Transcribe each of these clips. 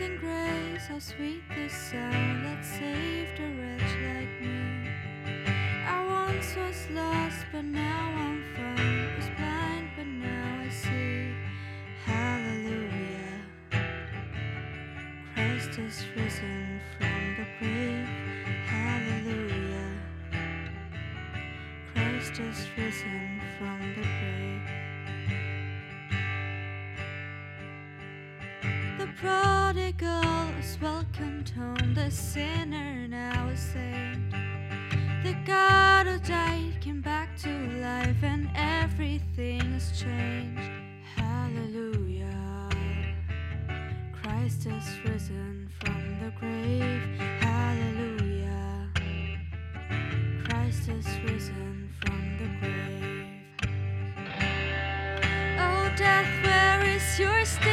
Amazing grace, how sweet the sound that saved a wretch like me. I once was lost, but now I'm found. Was blind, but now I see. Hallelujah. Christ is risen from the grave. Hallelujah. Christ is risen from the grave. The is welcomed home, the sinner now is saved. The God who died came back to life, and everything has changed. Hallelujah. Christ is risen from the grave. Hallelujah. Christ is risen from the grave. Oh, death, where is your sting?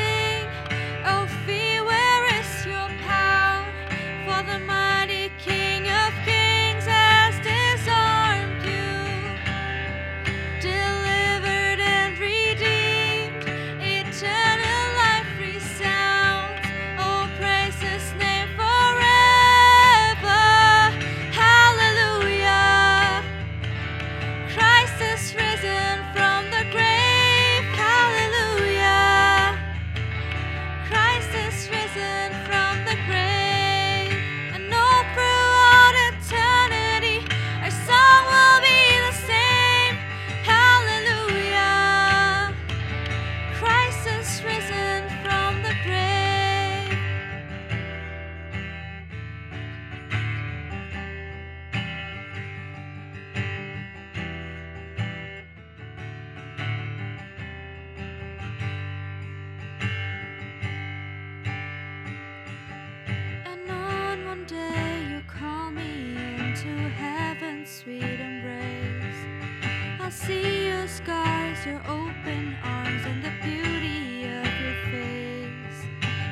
See your scars, your open arms, and the beauty of your face.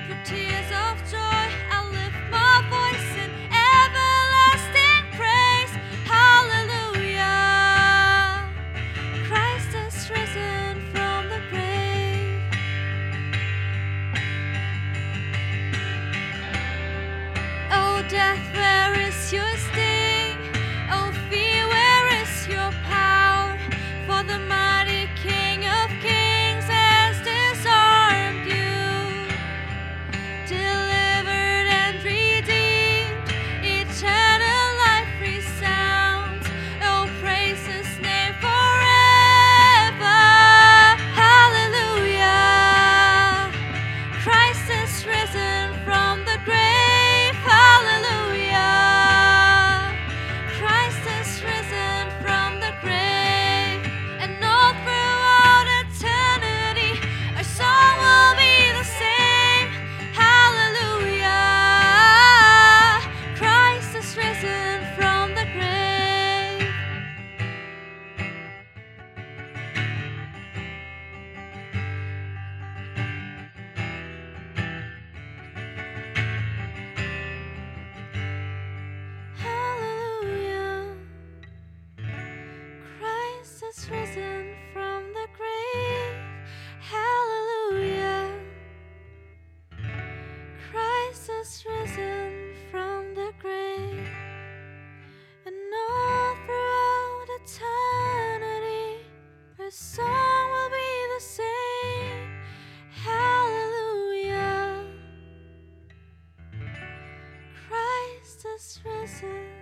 For tears of joy, I'll lift my voice in everlasting praise. Hallelujah. Christ has risen from the grave. Oh, death, kisses